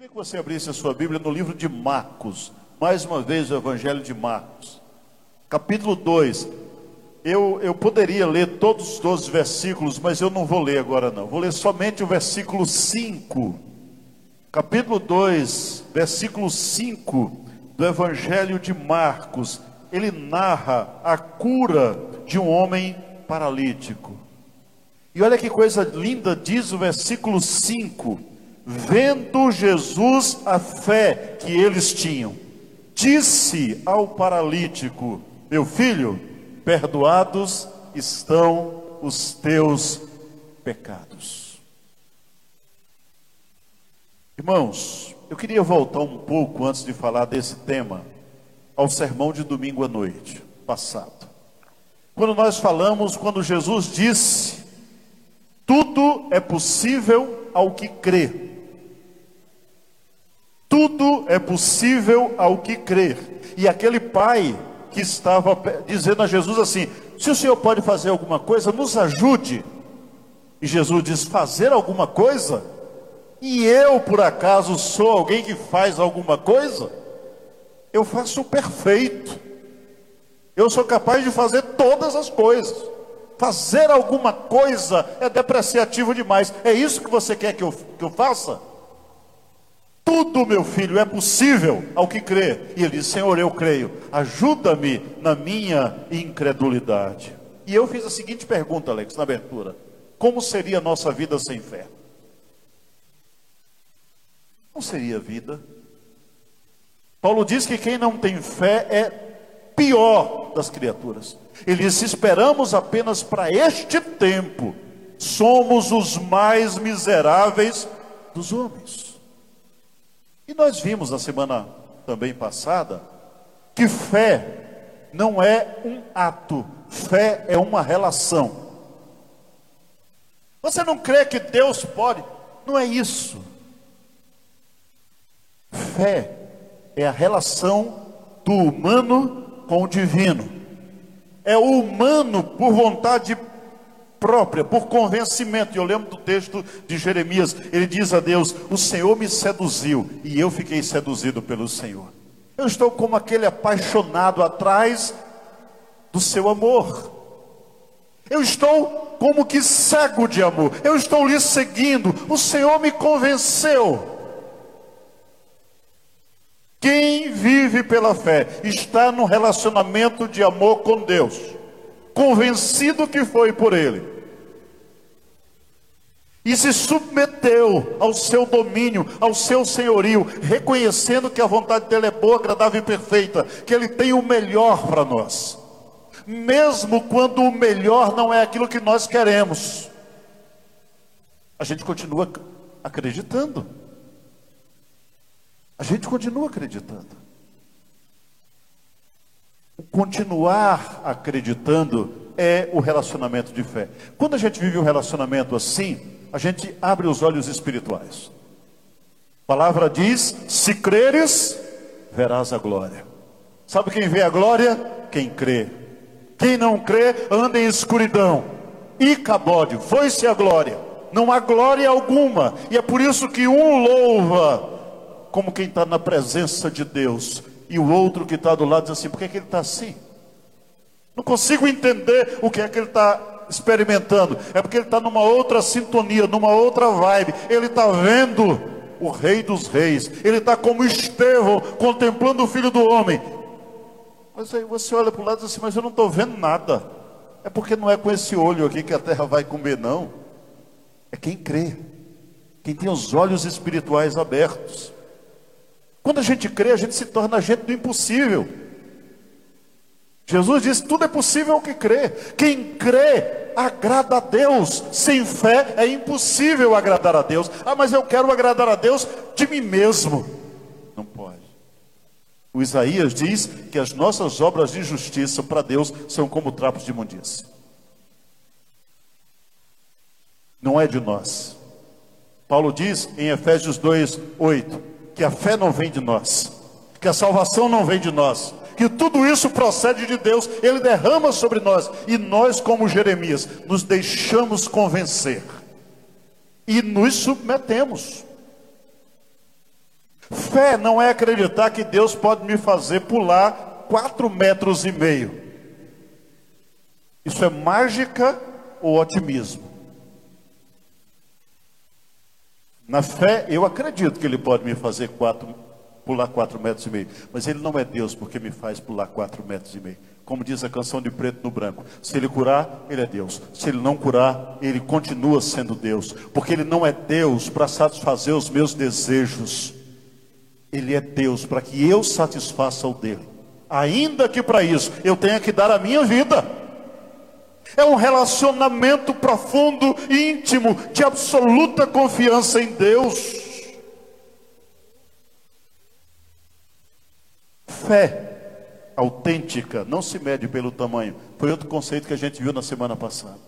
queria que você abrisse a sua Bíblia no livro de Marcos, mais uma vez o Evangelho de Marcos, capítulo 2. Eu, eu poderia ler todos os 12 versículos, mas eu não vou ler agora não. Vou ler somente o versículo 5. Capítulo 2, versículo 5 do Evangelho de Marcos. Ele narra a cura de um homem paralítico. E olha que coisa linda diz o versículo 5 Vendo Jesus a fé que eles tinham, disse ao paralítico: Meu filho, perdoados estão os teus pecados. Irmãos, eu queria voltar um pouco antes de falar desse tema ao sermão de domingo à noite passado. Quando nós falamos, quando Jesus disse: Tudo é possível ao que crê. Tudo é possível ao que crer. E aquele pai que estava dizendo a Jesus assim: Se o senhor pode fazer alguma coisa, nos ajude. E Jesus diz: Fazer alguma coisa? E eu, por acaso, sou alguém que faz alguma coisa? Eu faço o perfeito. Eu sou capaz de fazer todas as coisas. Fazer alguma coisa é depreciativo demais. É isso que você quer que eu, que eu faça? Tudo, meu filho, é possível ao que crê. E ele disse: Senhor, eu creio, ajuda-me na minha incredulidade. E eu fiz a seguinte pergunta, Alex, na abertura: Como seria a nossa vida sem fé? Não seria vida. Paulo diz que quem não tem fé é pior das criaturas. Ele diz: esperamos apenas para este tempo, somos os mais miseráveis dos homens. E nós vimos na semana também passada que fé não é um ato, fé é uma relação. Você não crê que Deus pode? Não é isso. Fé é a relação do humano com o divino. É o humano por vontade própria, por convencimento. Eu lembro do texto de Jeremias, ele diz a Deus: O Senhor me seduziu e eu fiquei seduzido pelo Senhor. Eu estou como aquele apaixonado atrás do seu amor. Eu estou como que cego de amor. Eu estou lhe seguindo. O Senhor me convenceu. Quem vive pela fé está no relacionamento de amor com Deus convencido que foi por ele, e se submeteu ao seu domínio, ao seu senhorio, reconhecendo que a vontade dele é boa, agradável e perfeita, que ele tem o melhor para nós, mesmo quando o melhor não é aquilo que nós queremos, a gente continua acreditando. A gente continua acreditando continuar acreditando é o relacionamento de fé. Quando a gente vive um relacionamento assim, a gente abre os olhos espirituais. A palavra diz: se creres, verás a glória. Sabe quem vê a glória? Quem crê. Quem não crê, anda em escuridão. E cabode, foi-se a glória. Não há glória alguma. E é por isso que um louva como quem está na presença de Deus e o outro que está do lado diz assim: por que, é que ele está assim? Não consigo entender o que é que ele está experimentando. É porque ele está numa outra sintonia, numa outra vibe. Ele está vendo o Rei dos Reis. Ele está como Estevão, contemplando o Filho do Homem. Mas aí você olha para o lado e diz assim: Mas eu não estou vendo nada. É porque não é com esse olho aqui que a terra vai comer, não. É quem crê, quem tem os olhos espirituais abertos. Quando a gente crê, a gente se torna agente do impossível. Jesus disse: tudo é possível ao que crê. Quem crê agrada a Deus. Sem fé é impossível agradar a Deus. Ah, mas eu quero agradar a Deus de mim mesmo. Não pode. O Isaías diz que as nossas obras de justiça para Deus são como trapos de imundícia. Não é de nós. Paulo diz em Efésios 2, 8: que a fé não vem de nós, que a salvação não vem de nós, que tudo isso procede de Deus, Ele derrama sobre nós, e nós, como Jeremias, nos deixamos convencer e nos submetemos. Fé não é acreditar que Deus pode me fazer pular quatro metros e meio. Isso é mágica ou otimismo? Na fé, eu acredito que Ele pode me fazer quatro, pular quatro metros e meio. Mas Ele não é Deus porque me faz pular quatro metros e meio. Como diz a canção de preto no branco: se Ele curar, Ele é Deus. Se Ele não curar, Ele continua sendo Deus. Porque Ele não é Deus para satisfazer os meus desejos. Ele é Deus para que eu satisfaça o dele. Ainda que para isso eu tenha que dar a minha vida. É um relacionamento profundo e íntimo, de absoluta confiança em Deus. Fé autêntica não se mede pelo tamanho. Foi outro conceito que a gente viu na semana passada.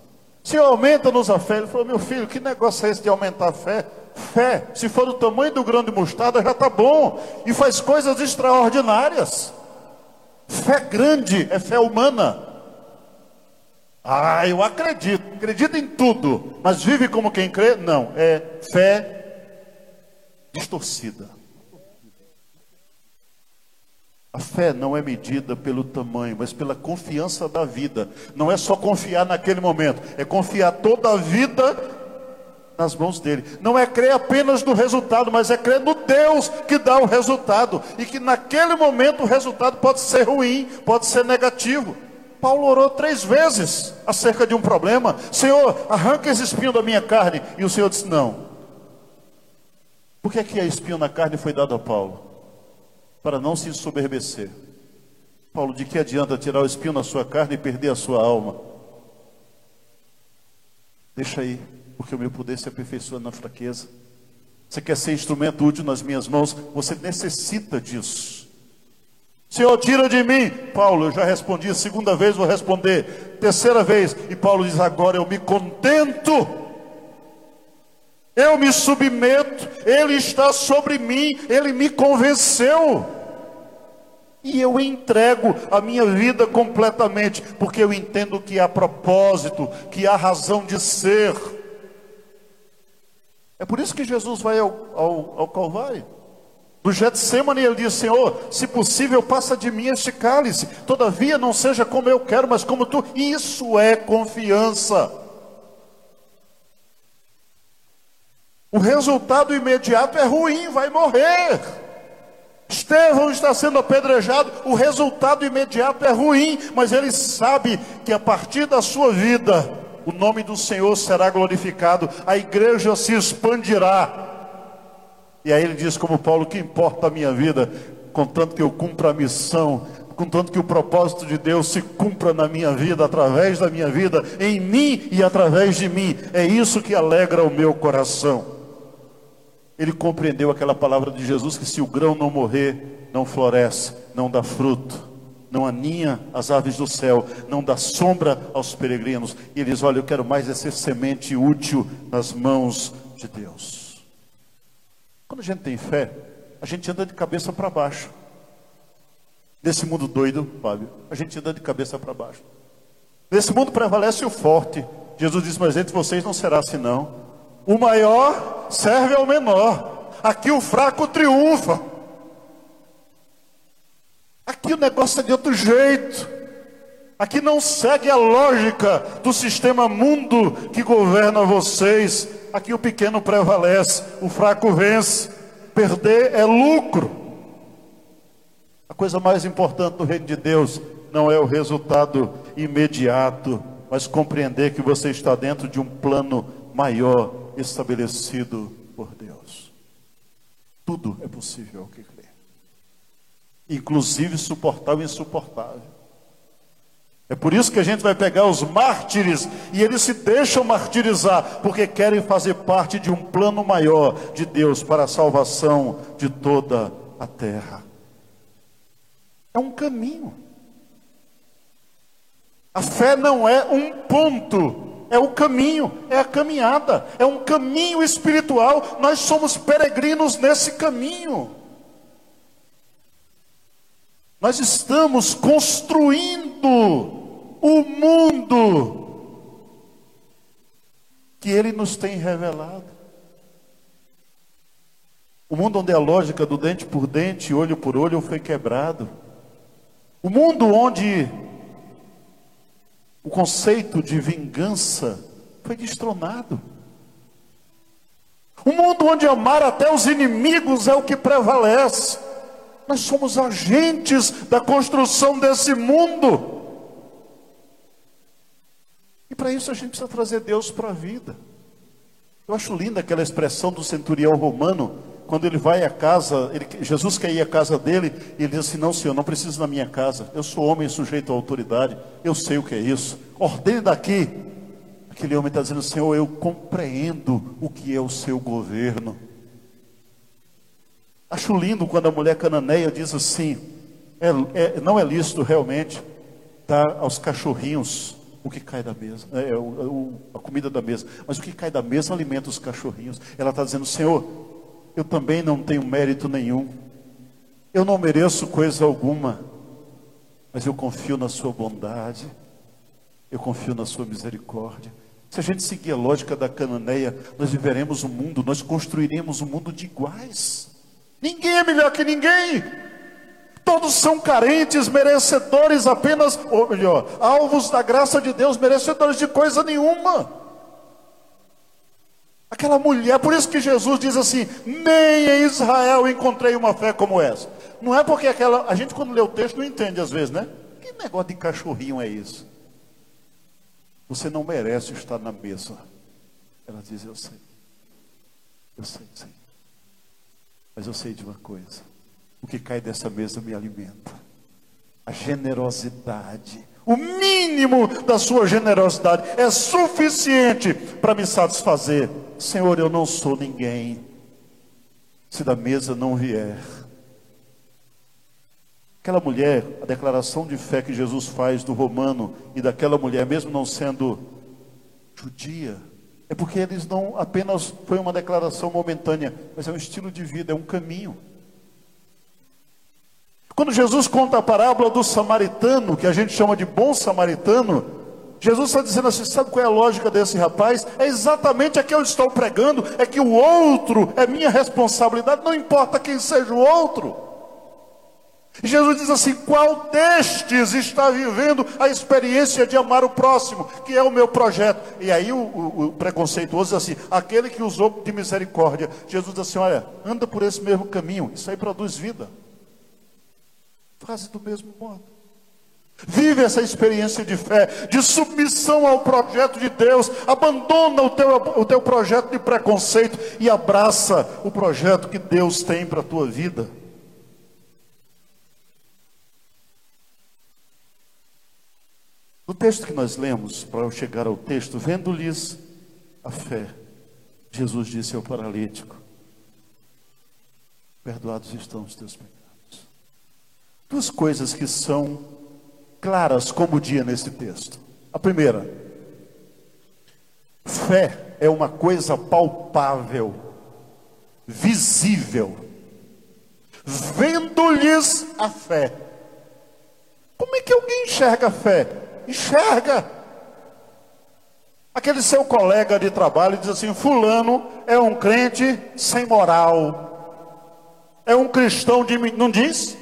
Se aumenta-nos a fé, ele falou: Meu filho, que negócio é esse de aumentar a fé? Fé, se for do tamanho do grão de mostarda, já está bom. E faz coisas extraordinárias. Fé grande é fé humana. Ah, eu acredito, acredito em tudo, mas vive como quem crê? Não, é fé distorcida. A fé não é medida pelo tamanho, mas pela confiança da vida. Não é só confiar naquele momento, é confiar toda a vida nas mãos dele. Não é crer apenas no resultado, mas é crer no Deus que dá o resultado. E que naquele momento o resultado pode ser ruim, pode ser negativo. Paulo orou três vezes acerca de um problema: Senhor, arranca esse espinho da minha carne. E o Senhor disse: Não. Por que, é que a espinho na carne foi dado a Paulo? Para não se ensoberbecer. Paulo, de que adianta tirar o espinho na sua carne e perder a sua alma? Deixa aí, porque o meu poder se aperfeiçoa na fraqueza. Você quer ser instrumento útil nas minhas mãos? Você necessita disso. Senhor, tira de mim. Paulo, eu já respondi, a segunda vez vou responder, terceira vez. E Paulo diz: agora eu me contento, eu me submeto, Ele está sobre mim, Ele me convenceu. E eu entrego a minha vida completamente, porque eu entendo que há propósito, que há razão de ser. É por isso que Jesus vai ao, ao, ao Calvário. No Getsemane ele diz, Senhor, se possível passa de mim este cálice, todavia não seja como eu quero, mas como tu. Isso é confiança. O resultado imediato é ruim, vai morrer. Estevão está sendo apedrejado, o resultado imediato é ruim, mas ele sabe que a partir da sua vida, o nome do Senhor será glorificado, a igreja se expandirá, e aí ele diz, como Paulo, que importa a minha vida, contanto que eu cumpra a missão, contanto que o propósito de Deus se cumpra na minha vida, através da minha vida, em mim e através de mim. É isso que alegra o meu coração. Ele compreendeu aquela palavra de Jesus que se o grão não morrer, não floresce, não dá fruto não aninha as aves do céu, não dá sombra aos peregrinos. E ele diz: Olha, eu quero mais é ser semente útil nas mãos de Deus. Quando a gente tem fé, a gente anda de cabeça para baixo. Nesse mundo doido, Fábio, a gente anda de cabeça para baixo. Nesse mundo prevalece o forte. Jesus diz: Mas entre vocês não será assim, não. O maior serve ao menor. Aqui o fraco triunfa. Aqui o negócio é de outro jeito. Aqui não segue a lógica do sistema mundo que governa vocês aqui o pequeno prevalece, o fraco vence. Perder é lucro. A coisa mais importante do reino de Deus não é o resultado imediato, mas compreender que você está dentro de um plano maior estabelecido por Deus. Tudo é possível ao que crê. Inclusive suportar o insuportável. É por isso que a gente vai pegar os mártires e eles se deixam martirizar, porque querem fazer parte de um plano maior de Deus para a salvação de toda a terra. É um caminho. A fé não é um ponto, é o caminho, é a caminhada, é um caminho espiritual. Nós somos peregrinos nesse caminho. Nós estamos construindo o mundo que Ele nos tem revelado. O mundo onde a lógica do dente por dente, olho por olho foi quebrado. O mundo onde o conceito de vingança foi destronado. Um mundo onde amar até os inimigos é o que prevalece. Nós somos agentes da construção desse mundo. Para isso a gente precisa trazer Deus para a vida. Eu acho linda aquela expressão do centurião romano, quando ele vai à casa, ele, Jesus quer ir à casa dele, e ele diz assim: Não, senhor, não preciso da minha casa, eu sou homem sujeito à autoridade, eu sei o que é isso, ordene daqui, Aquele homem está dizendo, Senhor, eu compreendo o que é o seu governo. Acho lindo quando a mulher cananeia diz assim: é, é, não é lícito realmente dar aos cachorrinhos o que cai da mesa, é, é o, a comida da mesa, mas o que cai da mesa alimenta os cachorrinhos. Ela está dizendo, Senhor, eu também não tenho mérito nenhum, eu não mereço coisa alguma, mas eu confio na Sua bondade, eu confio na Sua misericórdia. Se a gente seguir a lógica da cananeia, nós viveremos um mundo, nós construiremos um mundo de iguais. Ninguém é melhor que ninguém. Todos são carentes, merecedores apenas, ou melhor, alvos da graça de Deus, merecedores de coisa nenhuma. Aquela mulher, por isso que Jesus diz assim: nem em Israel encontrei uma fé como essa. Não é porque aquela, a gente quando lê o texto não entende às vezes, né? Que negócio de cachorrinho é isso? Você não merece estar na mesa. Ela diz: Eu sei. Eu sei, sim. Mas eu sei de uma coisa: o que cai dessa mesa me alimenta. A generosidade, o mínimo da sua generosidade é suficiente para me satisfazer. Senhor, eu não sou ninguém. Se da mesa não vier Aquela mulher, a declaração de fé que Jesus faz do romano e daquela mulher, mesmo não sendo judia, é porque eles não apenas foi uma declaração momentânea, mas é um estilo de vida, é um caminho. Quando Jesus conta a parábola do samaritano, que a gente chama de bom samaritano, Jesus está dizendo assim: sabe qual é a lógica desse rapaz? É exatamente a que eu estou pregando, é que o outro é minha responsabilidade, não importa quem seja o outro. Jesus diz assim: qual destes está vivendo a experiência de amar o próximo, que é o meu projeto? E aí o, o, o preconceituoso diz assim: aquele que usou de misericórdia. Jesus diz assim: olha, anda por esse mesmo caminho, isso aí produz vida. Faz do mesmo modo. Vive essa experiência de fé, de submissão ao projeto de Deus. Abandona o teu, o teu projeto de preconceito e abraça o projeto que Deus tem para a tua vida. No texto que nós lemos, para eu chegar ao texto, vendo-lhes a fé, Jesus disse ao paralítico: Perdoados estão os teus pecados. Duas coisas que são claras como o dia nesse texto. A primeira, fé é uma coisa palpável, visível. Vendo-lhes a fé. Como é que alguém enxerga a fé? enxerga. Aquele seu colega de trabalho diz assim: Fulano é um crente sem moral, é um cristão de. Não diz?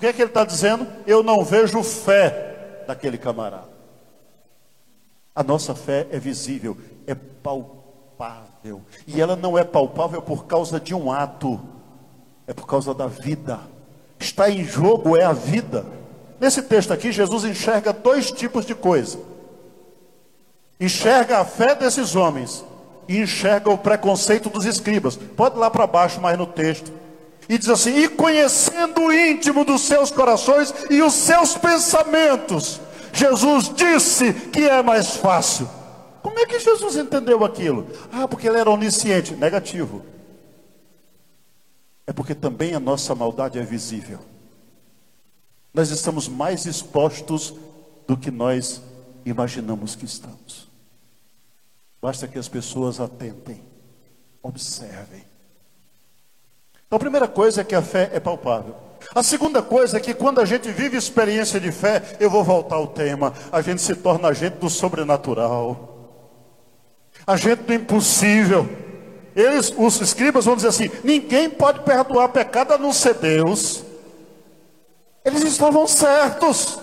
O que é que ele está dizendo? Eu não vejo fé daquele camarada. A nossa fé é visível, é palpável. E ela não é palpável por causa de um ato, é por causa da vida. Está em jogo é a vida. Nesse texto aqui, Jesus enxerga dois tipos de coisa: enxerga a fé desses homens e enxerga o preconceito dos escribas. Pode ir lá para baixo, mais no texto. E diz assim: e conhecendo o íntimo dos seus corações e os seus pensamentos, Jesus disse que é mais fácil. Como é que Jesus entendeu aquilo? Ah, porque ele era onisciente. Negativo. É porque também a nossa maldade é visível nós estamos mais expostos do que nós imaginamos que estamos. Basta que as pessoas atentem, observem. Então, a primeira coisa é que a fé é palpável. A segunda coisa é que quando a gente vive experiência de fé, eu vou voltar ao tema, a gente se torna agente do sobrenatural, agente do impossível. eles, os escribas vão dizer assim: ninguém pode perdoar pecado a não ser Deus. Eles estavam certos.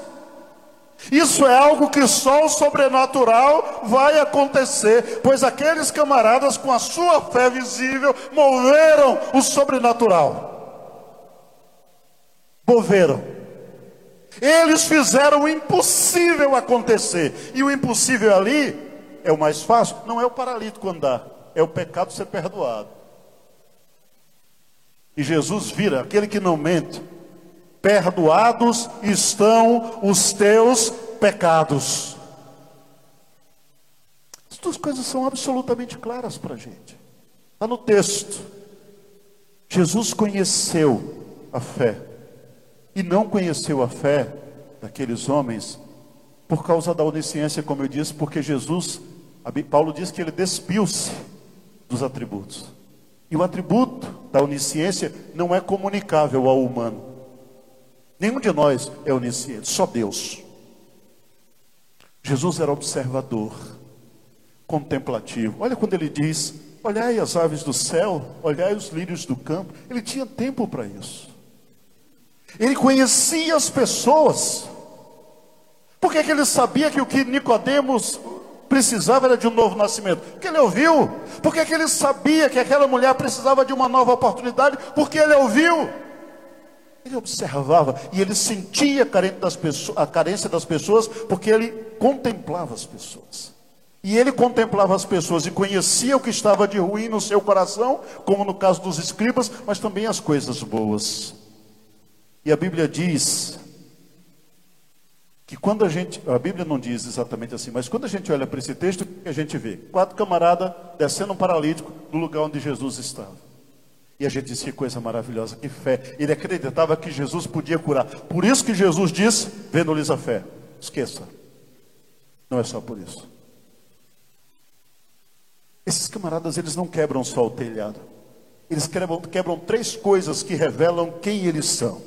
Isso é algo que só o sobrenatural vai acontecer, pois aqueles camaradas, com a sua fé visível, moveram o sobrenatural. Moveram. Eles fizeram o impossível acontecer, e o impossível ali é o mais fácil, não é o paralítico andar, é o pecado ser perdoado. E Jesus vira aquele que não mente, perdoados estão os teus pecados. As duas coisas são absolutamente claras para a gente. Está no texto. Jesus conheceu a fé e não conheceu a fé daqueles homens por causa da onisciência, como eu disse, porque Jesus, Paulo diz que ele despiu-se dos atributos. E o atributo da onisciência não é comunicável ao humano. Nenhum de nós é onisciente, só Deus. Jesus era observador, contemplativo. Olha quando ele diz: Olhai as aves do céu, olhai os lírios do campo. Ele tinha tempo para isso. Ele conhecia as pessoas. Por que, ele sabia que o que Nicodemos precisava era de um novo nascimento? Porque ele ouviu. Por que, que ele sabia que aquela mulher precisava de uma nova oportunidade? Porque ele ouviu. Ele observava e ele sentia a carência das pessoas, porque ele contemplava as pessoas. E ele contemplava as pessoas e conhecia o que estava de ruim no seu coração, como no caso dos escribas, mas também as coisas boas. E a Bíblia diz que quando a gente, a Bíblia não diz exatamente assim, mas quando a gente olha para esse texto, a gente vê? Quatro camaradas descendo um paralítico do lugar onde Jesus estava. E a gente disse que coisa maravilhosa, que fé. Ele acreditava que Jesus podia curar. Por isso que Jesus disse: vendo-lhes a fé. Esqueça. Não é só por isso. Esses camaradas, eles não quebram só o telhado. Eles quebram, quebram três coisas que revelam quem eles são.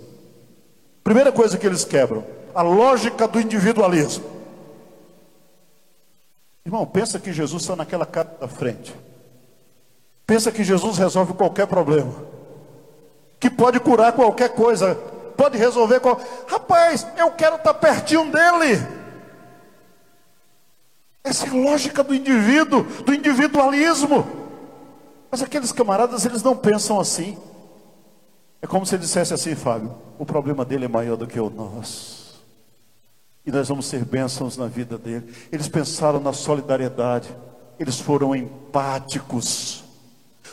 Primeira coisa que eles quebram: a lógica do individualismo. Irmão, pensa que Jesus está naquela cara da frente. Pensa que Jesus resolve qualquer problema. Que pode curar qualquer coisa. Pode resolver qual. Rapaz, eu quero estar pertinho dele. Essa é a lógica do indivíduo, do individualismo. Mas aqueles camaradas, eles não pensam assim. É como se dissesse assim, Fábio: o problema dele é maior do que o nosso. E nós vamos ser bênçãos na vida dele. Eles pensaram na solidariedade, eles foram empáticos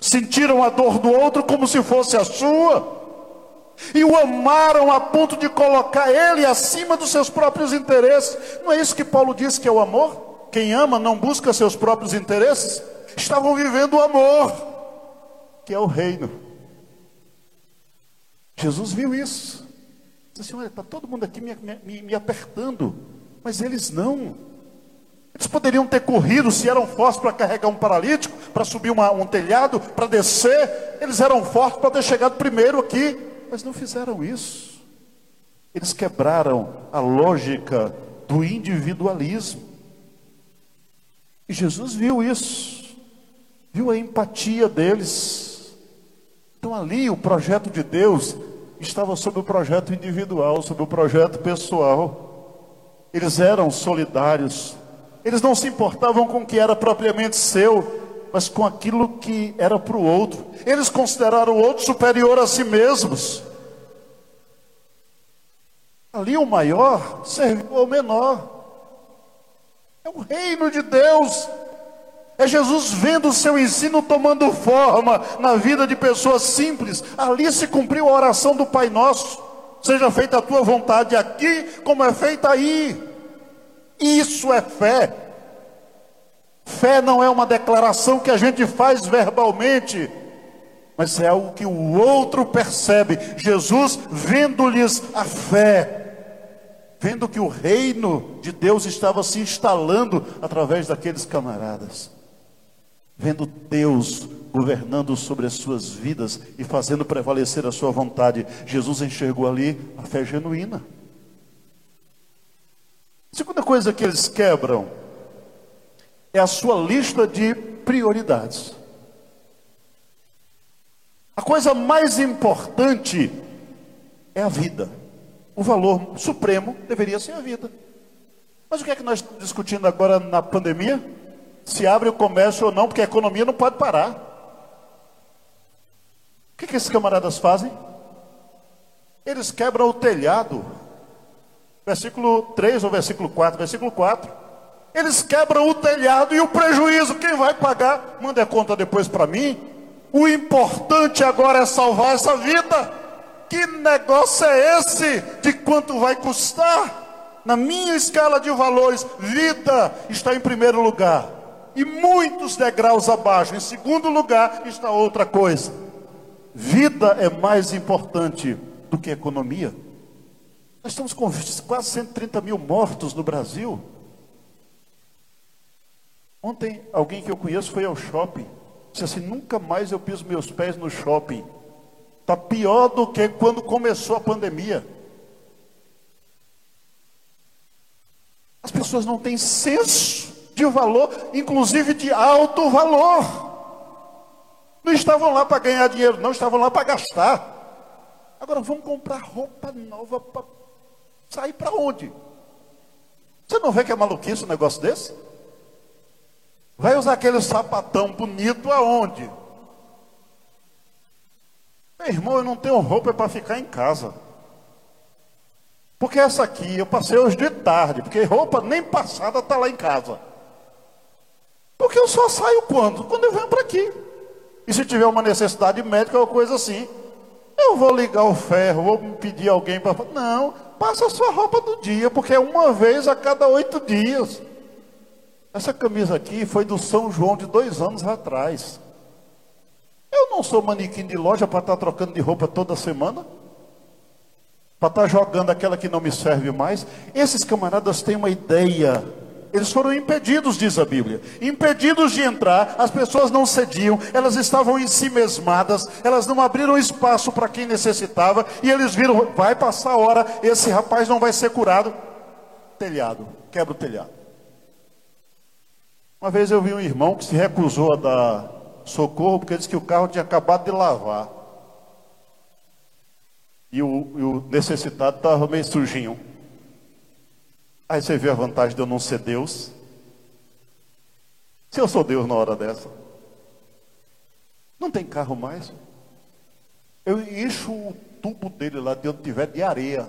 sentiram a dor do outro como se fosse a sua, e o amaram a ponto de colocar ele acima dos seus próprios interesses. Não é isso que Paulo diz que é o amor? Quem ama não busca seus próprios interesses. Estavam vivendo o amor, que é o reino. Jesus viu isso. Disse assim: olha, está todo mundo aqui me, me, me apertando, mas eles não. Eles poderiam ter corrido se eram fortes para carregar um paralítico, para subir uma, um telhado, para descer. Eles eram fortes para ter chegado primeiro aqui, mas não fizeram isso. Eles quebraram a lógica do individualismo. E Jesus viu isso, viu a empatia deles. Então ali o projeto de Deus estava sobre o projeto individual, sobre o projeto pessoal. Eles eram solidários, eles não se importavam com o que era propriamente seu, mas com aquilo que era para o outro. Eles consideraram o outro superior a si mesmos. Ali o maior serviu ao menor. É o reino de Deus. É Jesus vendo o seu ensino tomando forma na vida de pessoas simples. Ali se cumpriu a oração do Pai Nosso. Seja feita a tua vontade aqui, como é feita aí. Isso é fé. Fé não é uma declaração que a gente faz verbalmente, mas é algo que o outro percebe. Jesus, vendo-lhes a fé, vendo que o reino de Deus estava se instalando através daqueles camaradas, vendo Deus governando sobre as suas vidas e fazendo prevalecer a sua vontade, Jesus enxergou ali a fé genuína. Segunda coisa que eles quebram é a sua lista de prioridades. A coisa mais importante é a vida. O valor supremo deveria ser a vida. Mas o que é que nós estamos discutindo agora na pandemia? Se abre o comércio ou não, porque a economia não pode parar. O que, é que esses camaradas fazem? Eles quebram o telhado. Versículo 3 ou versículo 4? Versículo 4. Eles quebram o telhado e o prejuízo, quem vai pagar? Manda a conta depois para mim. O importante agora é salvar essa vida. Que negócio é esse? De quanto vai custar? Na minha escala de valores, vida está em primeiro lugar. E muitos degraus abaixo. Em segundo lugar está outra coisa. Vida é mais importante do que economia. Nós estamos com quase 130 mil mortos no Brasil. Ontem, alguém que eu conheço foi ao shopping. Disse assim: nunca mais eu piso meus pés no shopping. Está pior do que quando começou a pandemia. As pessoas não têm senso de valor, inclusive de alto valor. Não estavam lá para ganhar dinheiro, não, estavam lá para gastar. Agora vamos comprar roupa nova para sair para onde? Você não vê que é maluquice um negócio desse? Vai usar aquele sapatão bonito aonde? Meu irmão, eu não tenho roupa para ficar em casa. Porque essa aqui eu passei hoje de tarde, porque roupa nem passada está lá em casa. Porque eu só saio quando? Quando eu venho para aqui. E se tiver uma necessidade médica ou coisa assim, eu vou ligar o ferro, vou pedir alguém para. Não, passa a sua roupa do dia, porque é uma vez a cada oito dias. Essa camisa aqui foi do São João de dois anos atrás. Eu não sou manequim de loja para estar tá trocando de roupa toda semana. Para estar tá jogando aquela que não me serve mais. Esses camaradas têm uma ideia. Eles foram impedidos, diz a Bíblia. Impedidos de entrar, as pessoas não cediam, elas estavam em si mesmadas, elas não abriram espaço para quem necessitava, e eles viram, vai passar a hora, esse rapaz não vai ser curado. Telhado, quebra o telhado. Uma vez eu vi um irmão que se recusou a dar socorro porque disse que o carro tinha acabado de lavar. E o, e o necessitado estava meio sujinho. Aí você vê a vantagem de eu não ser Deus. Se eu sou Deus na hora dessa. Não tem carro mais. Eu encho o tubo dele lá de onde tiver de areia.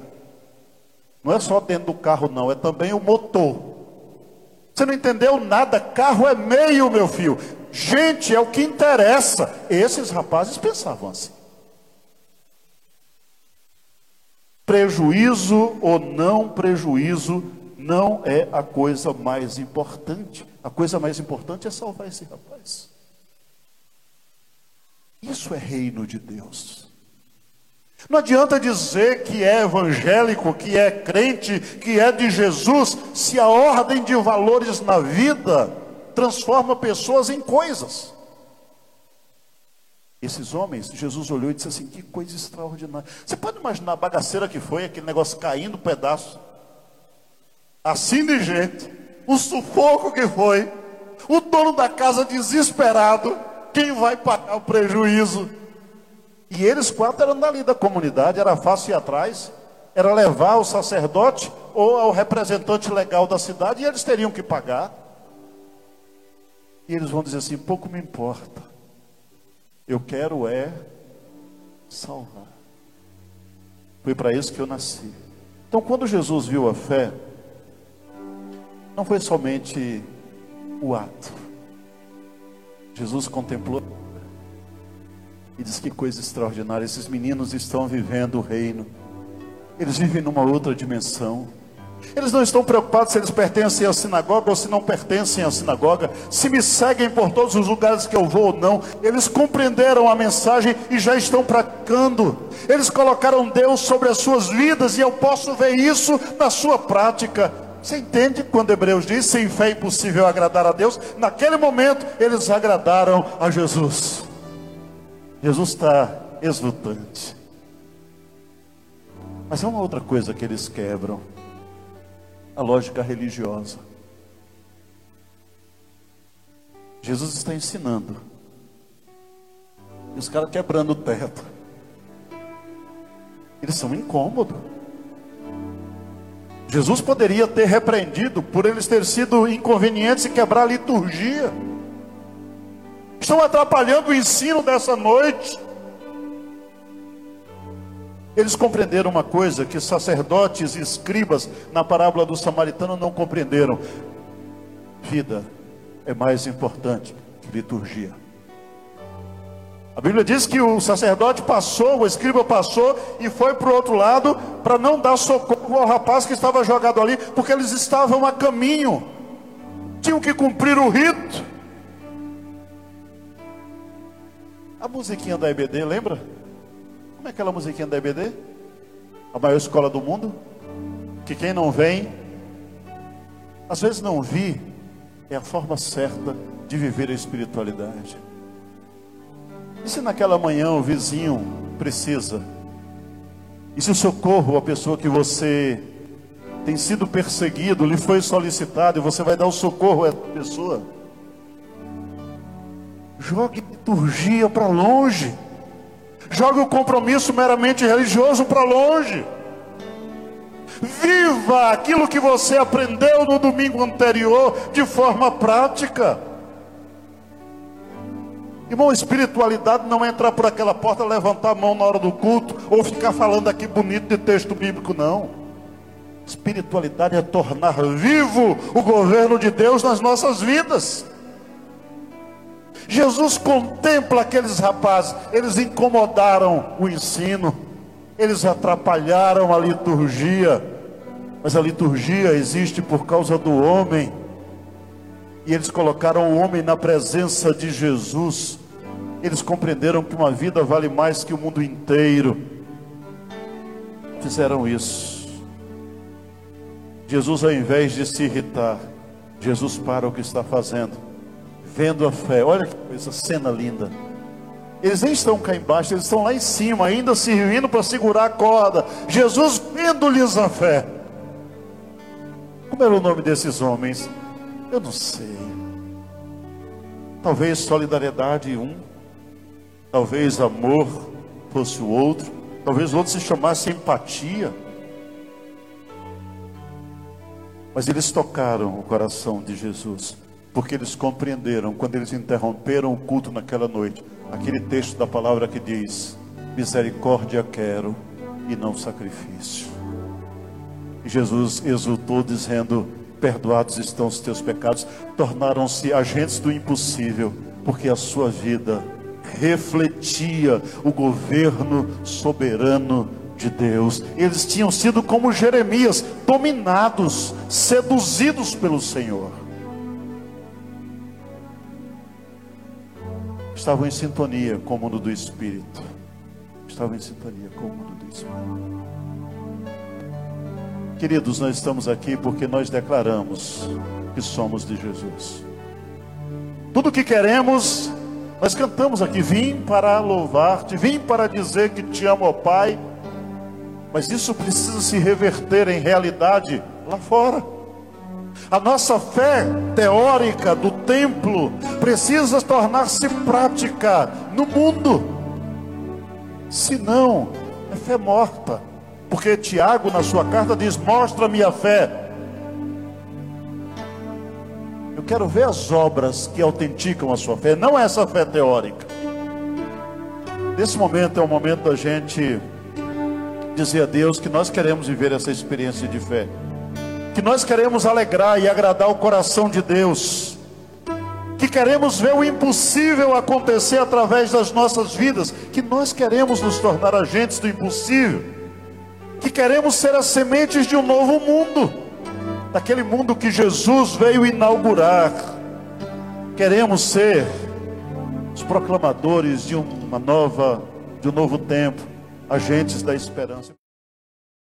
Não é só dentro do carro, não, é também o motor. Você não entendeu nada. Carro é meio, meu filho. Gente, é o que interessa. Esses rapazes pensavam assim. Prejuízo ou não prejuízo não é a coisa mais importante. A coisa mais importante é salvar esse rapaz. Isso é reino de Deus. Não adianta dizer que é evangélico, que é crente, que é de Jesus, se a ordem de valores na vida transforma pessoas em coisas. Esses homens, Jesus olhou e disse assim: que coisa extraordinária. Você pode imaginar a bagaceira que foi, aquele negócio caindo pedaço, assim de gente, o sufoco que foi, o dono da casa desesperado, quem vai pagar o prejuízo? E eles quatro eram dali da comunidade, era fácil ir atrás, era levar o sacerdote ou ao representante legal da cidade e eles teriam que pagar. E eles vão dizer assim: pouco me importa, eu quero é salvar. Foi para isso que eu nasci. Então, quando Jesus viu a fé, não foi somente o ato. Jesus contemplou e diz que coisa extraordinária. Esses meninos estão vivendo o reino. Eles vivem numa outra dimensão. Eles não estão preocupados se eles pertencem à sinagoga ou se não pertencem à sinagoga, se me seguem por todos os lugares que eu vou ou não. Eles compreenderam a mensagem e já estão praticando. Eles colocaram Deus sobre as suas vidas e eu posso ver isso na sua prática. Você entende quando Hebreus diz: sem fé é impossível agradar a Deus? Naquele momento eles agradaram a Jesus. Jesus está exultante. Mas há uma outra coisa que eles quebram: a lógica religiosa. Jesus está ensinando. E os caras quebrando o teto. Eles são incômodos. Jesus poderia ter repreendido por eles terem sido inconvenientes e quebrar a liturgia. Estão atrapalhando o ensino dessa noite. Eles compreenderam uma coisa que sacerdotes e escribas na parábola do samaritano não compreenderam: vida é mais importante que liturgia. A Bíblia diz que o sacerdote passou, o escriba passou e foi para o outro lado para não dar socorro ao rapaz que estava jogado ali, porque eles estavam a caminho, tinham que cumprir o rito. A musiquinha da EBD, lembra? Como é aquela musiquinha da EBD? A maior escola do mundo? Que quem não vem, às vezes não vi, é a forma certa de viver a espiritualidade. E se naquela manhã o vizinho precisa? E se o socorro, a pessoa que você tem sido perseguido, lhe foi solicitado, e você vai dar o socorro a essa pessoa? Jogue liturgia para longe. Jogue o compromisso meramente religioso para longe. Viva aquilo que você aprendeu no domingo anterior de forma prática. Irmão, espiritualidade não é entrar por aquela porta, levantar a mão na hora do culto, ou ficar falando aqui bonito de texto bíblico, não. Espiritualidade é tornar vivo o governo de Deus nas nossas vidas. Jesus contempla aqueles rapazes, eles incomodaram o ensino, eles atrapalharam a liturgia, mas a liturgia existe por causa do homem. E eles colocaram o homem na presença de Jesus. Eles compreenderam que uma vida vale mais que o mundo inteiro. Fizeram isso. Jesus, ao invés de se irritar, Jesus para o que está fazendo, vendo a fé. Olha que coisa, cena linda. Eles nem estão cá embaixo, eles estão lá em cima, ainda se rindo para segurar a corda. Jesus vendo-lhes a fé. Como era o nome desses homens? Eu não sei. Talvez solidariedade um, talvez amor fosse o outro, talvez o outro se chamasse empatia. Mas eles tocaram o coração de Jesus, porque eles compreenderam, quando eles interromperam o culto naquela noite, aquele texto da palavra que diz: Misericórdia quero e não sacrifício. E Jesus exultou, dizendo: perdoados estão os teus pecados, tornaram-se agentes do impossível, porque a sua vida refletia o governo soberano de Deus. Eles tinham sido como Jeremias, dominados, seduzidos pelo Senhor. Estavam em sintonia com o mundo do Espírito. Estavam em sintonia com o mundo do Espírito. Queridos, nós estamos aqui porque nós declaramos que somos de Jesus. Tudo que queremos, nós cantamos aqui: vim para louvar-te, vim para dizer que te amo, ó Pai. Mas isso precisa se reverter em realidade lá fora. A nossa fé teórica do templo precisa tornar-se prática no mundo. Senão, é fé morta. Porque Tiago, na sua carta, diz: Mostra-me a fé. Eu quero ver as obras que autenticam a sua fé, não essa fé teórica. Nesse momento é o momento da gente dizer a Deus que nós queremos viver essa experiência de fé, que nós queremos alegrar e agradar o coração de Deus, que queremos ver o impossível acontecer através das nossas vidas, que nós queremos nos tornar agentes do impossível que queremos ser as sementes de um novo mundo, daquele mundo que Jesus veio inaugurar. Queremos ser os proclamadores de uma nova, de um novo tempo, agentes da esperança.